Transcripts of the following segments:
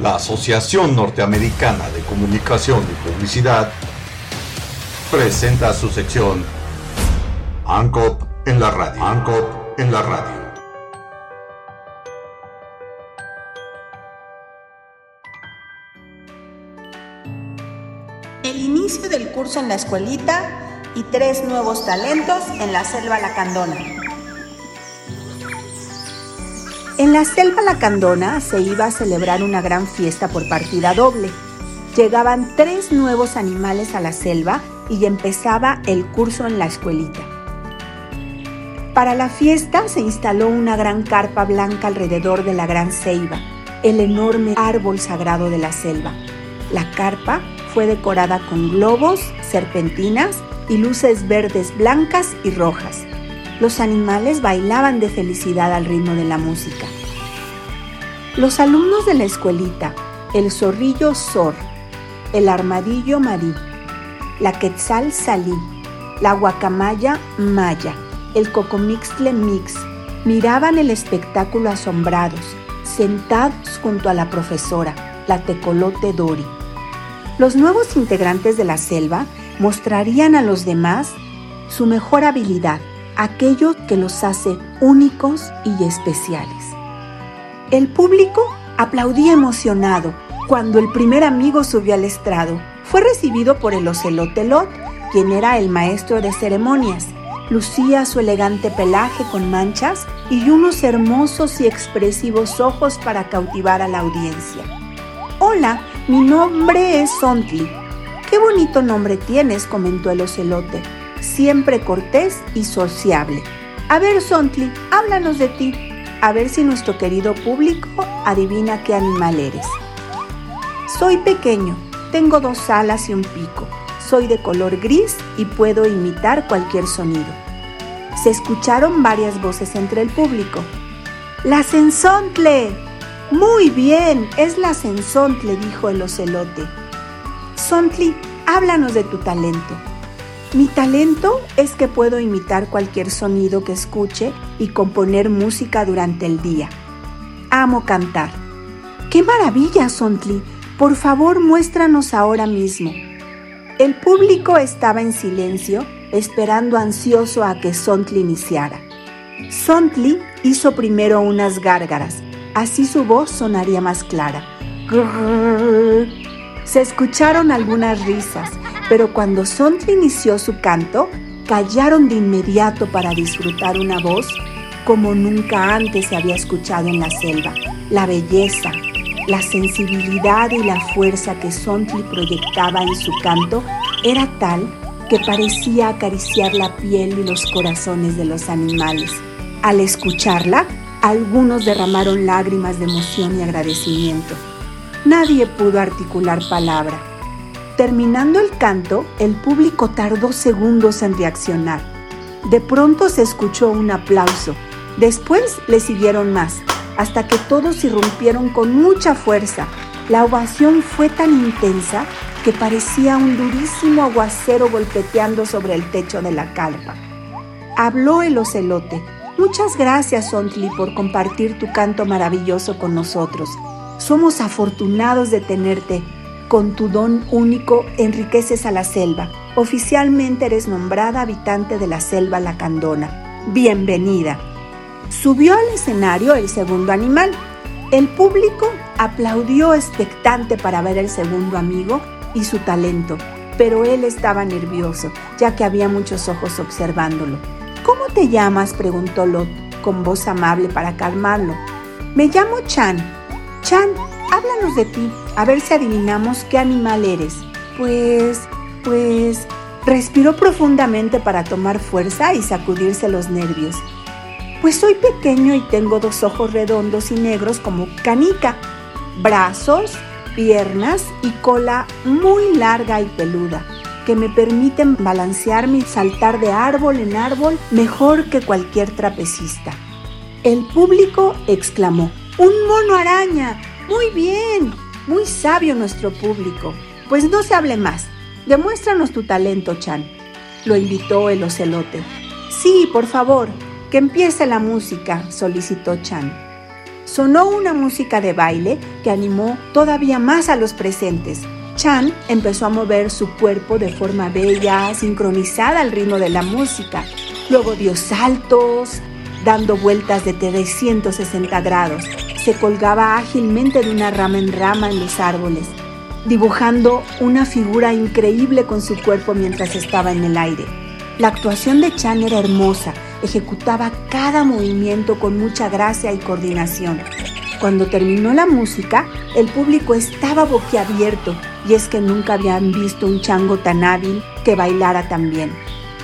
la Asociación Norteamericana de Comunicación y Publicidad presenta su sección ANCOP en la radio. ANCOP en la radio. El inicio del curso en la escuelita y tres nuevos talentos en la selva lacandona. En la selva lacandona se iba a celebrar una gran fiesta por partida doble. Llegaban tres nuevos animales a la selva y empezaba el curso en la escuelita. Para la fiesta se instaló una gran carpa blanca alrededor de la gran ceiba, el enorme árbol sagrado de la selva. La carpa fue decorada con globos, serpentinas y luces verdes, blancas y rojas. Los animales bailaban de felicidad al ritmo de la música. Los alumnos de la escuelita, el zorrillo Zor, el armadillo Marí, la quetzal Salí, la guacamaya Maya, el cocomixtle Mix, miraban el espectáculo asombrados, sentados junto a la profesora, la tecolote Dori. Los nuevos integrantes de la selva mostrarían a los demás su mejor habilidad, aquello que los hace únicos y especiales. El público aplaudía emocionado cuando el primer amigo subió al estrado. Fue recibido por el ocelote Lot, quien era el maestro de ceremonias. Lucía su elegante pelaje con manchas y unos hermosos y expresivos ojos para cautivar a la audiencia. Hola, mi nombre es Sontli, Qué bonito nombre tienes, comentó el ocelote, siempre cortés y sociable. A ver, Sontli, háblanos de ti, a ver si nuestro querido público adivina qué animal eres. Soy pequeño, tengo dos alas y un pico, soy de color gris y puedo imitar cualquier sonido. Se escucharon varias voces entre el público. ¡La sensontle! Muy bien, es la sensontle, dijo el ocelote. Sontli, háblanos de tu talento. Mi talento es que puedo imitar cualquier sonido que escuche y componer música durante el día. Amo cantar. ¡Qué maravilla, Sontli! Por favor, muéstranos ahora mismo. El público estaba en silencio, esperando ansioso a que Sontli iniciara. Sontli hizo primero unas gárgaras, así su voz sonaría más clara. Se escucharon algunas risas, pero cuando Sontli inició su canto, callaron de inmediato para disfrutar una voz como nunca antes se había escuchado en la selva. La belleza, la sensibilidad y la fuerza que Sontli proyectaba en su canto era tal que parecía acariciar la piel y los corazones de los animales. Al escucharla, algunos derramaron lágrimas de emoción y agradecimiento. Nadie pudo articular palabra. Terminando el canto, el público tardó segundos en reaccionar. De pronto se escuchó un aplauso. Después le siguieron más, hasta que todos irrumpieron con mucha fuerza. La ovación fue tan intensa que parecía un durísimo aguacero golpeteando sobre el techo de la carpa. Habló el ocelote. Muchas gracias, Ontli, por compartir tu canto maravilloso con nosotros. Somos afortunados de tenerte. Con tu don único enriqueces a la selva. Oficialmente eres nombrada habitante de la selva lacandona. Bienvenida. Subió al escenario el segundo animal. El público aplaudió expectante para ver el segundo amigo y su talento, pero él estaba nervioso, ya que había muchos ojos observándolo. ¿Cómo te llamas? preguntó Lot con voz amable para calmarlo. Me llamo Chan, Chan, háblanos de ti, a ver si adivinamos qué animal eres. Pues, pues, respiró profundamente para tomar fuerza y sacudirse los nervios. Pues soy pequeño y tengo dos ojos redondos y negros como canica, brazos, piernas y cola muy larga y peluda, que me permiten balancearme y saltar de árbol en árbol mejor que cualquier trapecista. El público exclamó, ¡Un mono araña! Muy bien, muy sabio nuestro público. Pues no se hable más. Demuéstranos tu talento, Chan. Lo invitó el ocelote. Sí, por favor, que empiece la música, solicitó Chan. sonó una música de baile que animó todavía más a los presentes. Chan empezó a mover su cuerpo de forma bella, sincronizada al ritmo de la música. Luego dio saltos, dando vueltas de 360 grados. Se colgaba ágilmente de una rama en rama en los árboles, dibujando una figura increíble con su cuerpo mientras estaba en el aire. La actuación de Chan era hermosa, ejecutaba cada movimiento con mucha gracia y coordinación. Cuando terminó la música, el público estaba boquiabierto y es que nunca habían visto un chango tan hábil que bailara tan bien.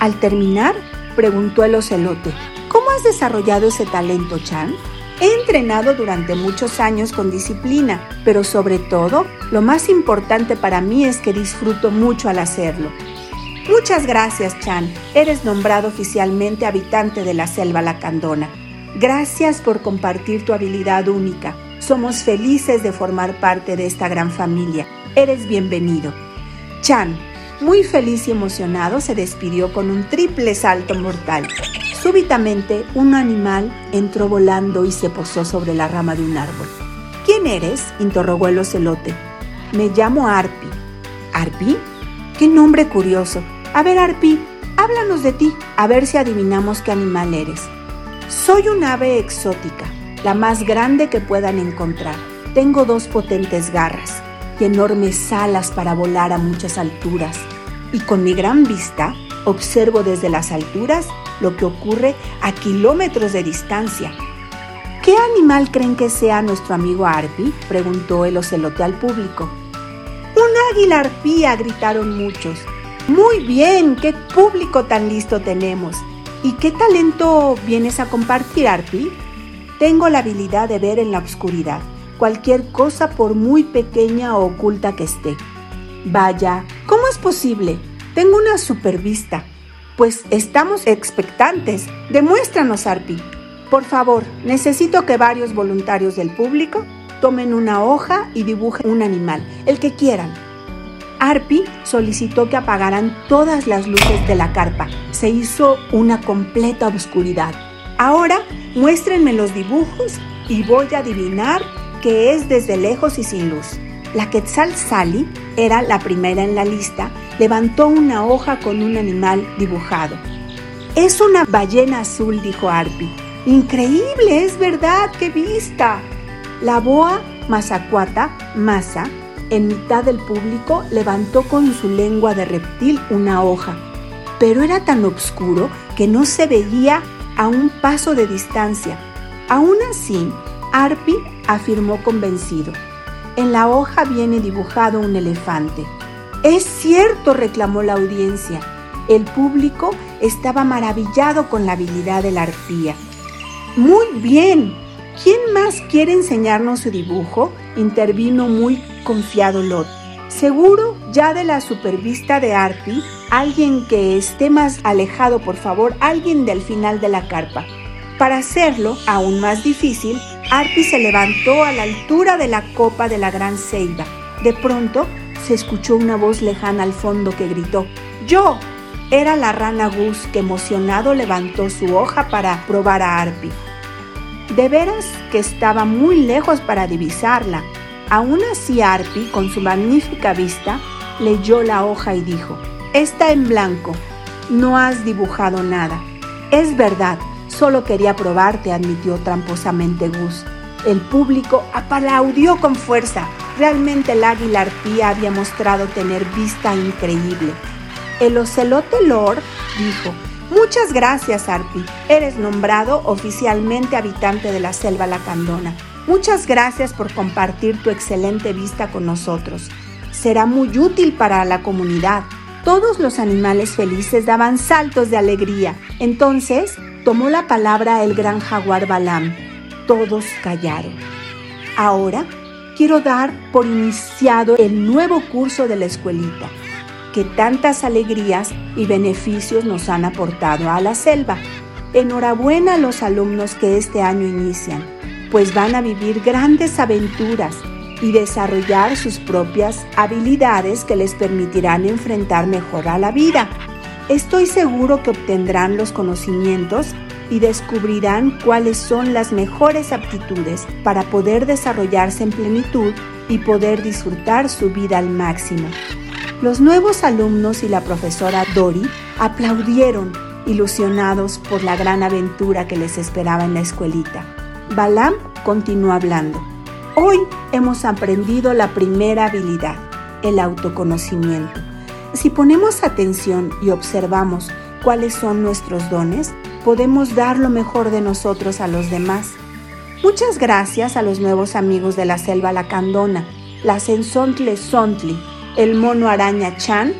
Al terminar, preguntó el ocelote, ¿cómo has desarrollado ese talento, Chan? He entrenado durante muchos años con disciplina, pero sobre todo, lo más importante para mí es que disfruto mucho al hacerlo. Muchas gracias, Chan. Eres nombrado oficialmente habitante de la selva lacandona. Gracias por compartir tu habilidad única. Somos felices de formar parte de esta gran familia. Eres bienvenido. Chan, muy feliz y emocionado, se despidió con un triple salto mortal. Súbitamente, un animal entró volando y se posó sobre la rama de un árbol. ¿Quién eres? interrogó el ocelote. Me llamo Arpi. ¿Arpi? ¡Qué nombre curioso! A ver, Arpi, háblanos de ti, a ver si adivinamos qué animal eres. Soy un ave exótica, la más grande que puedan encontrar. Tengo dos potentes garras y enormes alas para volar a muchas alturas. Y con mi gran vista observo desde las alturas lo que ocurre a kilómetros de distancia. ¿Qué animal creen que sea nuestro amigo Arpi? preguntó el ocelote al público. Un águila arpía, gritaron muchos. Muy bien, qué público tan listo tenemos. ¿Y qué talento vienes a compartir, Arpi? Tengo la habilidad de ver en la oscuridad cualquier cosa por muy pequeña o oculta que esté. Vaya, ¿cómo es posible? Tengo una supervista. Pues estamos expectantes. Demuéstranos, Arpi. Por favor, necesito que varios voluntarios del público tomen una hoja y dibujen un animal, el que quieran. Arpi solicitó que apagaran todas las luces de la carpa. Se hizo una completa oscuridad. Ahora muéstrenme los dibujos y voy a adivinar qué es desde lejos y sin luz. La Quetzal Sally era la primera en la lista. Levantó una hoja con un animal dibujado. Es una ballena azul, dijo Arpi. Increíble, es verdad, qué vista. La boa mazacuata, masa, en mitad del público levantó con su lengua de reptil una hoja, pero era tan oscuro que no se veía a un paso de distancia. Aún así, Arpi afirmó convencido. En la hoja viene dibujado un elefante. Es cierto, reclamó la audiencia. El público estaba maravillado con la habilidad de la arpía. Muy bien. ¿Quién más quiere enseñarnos su dibujo? intervino muy confiado Lot. Seguro ya de la supervista de Arpi, alguien que esté más alejado, por favor, alguien del final de la carpa. Para hacerlo aún más difícil, Arpi se levantó a la altura de la copa de la gran ceiba. De pronto se escuchó una voz lejana al fondo que gritó, ¡Yo! Era la rana Gus que emocionado levantó su hoja para probar a Arpi. De veras que estaba muy lejos para divisarla, Aún así Arpi, con su magnífica vista, leyó la hoja y dijo, Está en blanco, no has dibujado nada. Es verdad, solo quería probarte, admitió tramposamente Gus. El público aplaudió con fuerza. Realmente el águila arpía había mostrado tener vista increíble. El ocelote Lord dijo, Muchas gracias, Arpi. Eres nombrado oficialmente habitante de la selva lacandona. Muchas gracias por compartir tu excelente vista con nosotros. Será muy útil para la comunidad. Todos los animales felices daban saltos de alegría. Entonces tomó la palabra el gran jaguar Balam. Todos callaron. Ahora quiero dar por iniciado el nuevo curso de la escuelita, que tantas alegrías y beneficios nos han aportado a la selva. Enhorabuena a los alumnos que este año inician pues van a vivir grandes aventuras y desarrollar sus propias habilidades que les permitirán enfrentar mejor a la vida. Estoy seguro que obtendrán los conocimientos y descubrirán cuáles son las mejores aptitudes para poder desarrollarse en plenitud y poder disfrutar su vida al máximo. Los nuevos alumnos y la profesora Dori aplaudieron, ilusionados por la gran aventura que les esperaba en la escuelita. Balam continuó hablando. Hoy hemos aprendido la primera habilidad, el autoconocimiento. Si ponemos atención y observamos cuáles son nuestros dones, podemos dar lo mejor de nosotros a los demás. Muchas gracias a los nuevos amigos de la selva lacandona, la Sensontle Sontli, el mono araña Chan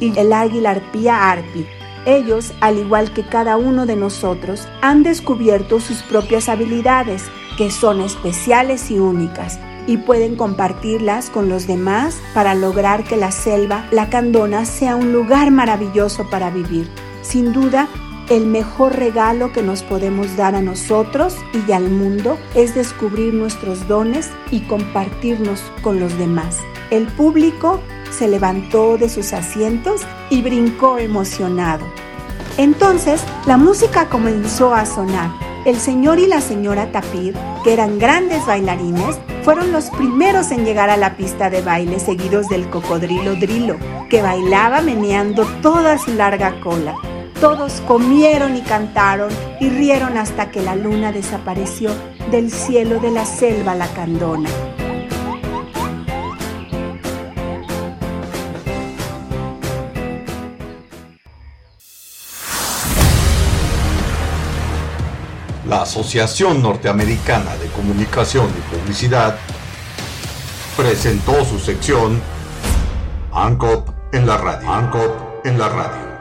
y el águila arpía Arpi. Ellos, al igual que cada uno de nosotros, han descubierto sus propias habilidades, que son especiales y únicas y pueden compartirlas con los demás para lograr que la selva, la candona, sea un lugar maravilloso para vivir. Sin duda, el mejor regalo que nos podemos dar a nosotros y al mundo es descubrir nuestros dones y compartirnos con los demás. El público se levantó de sus asientos y brincó emocionado. Entonces la música comenzó a sonar. El señor y la señora Tapir, que eran grandes bailarines, fueron los primeros en llegar a la pista de baile seguidos del cocodrilo Drilo, que bailaba meneando toda su larga cola. Todos comieron y cantaron y rieron hasta que la luna desapareció del cielo de la selva lacandona. La Asociación Norteamericana de Comunicación y Publicidad presentó su sección ANCOP en la radio. ANCOP en la radio.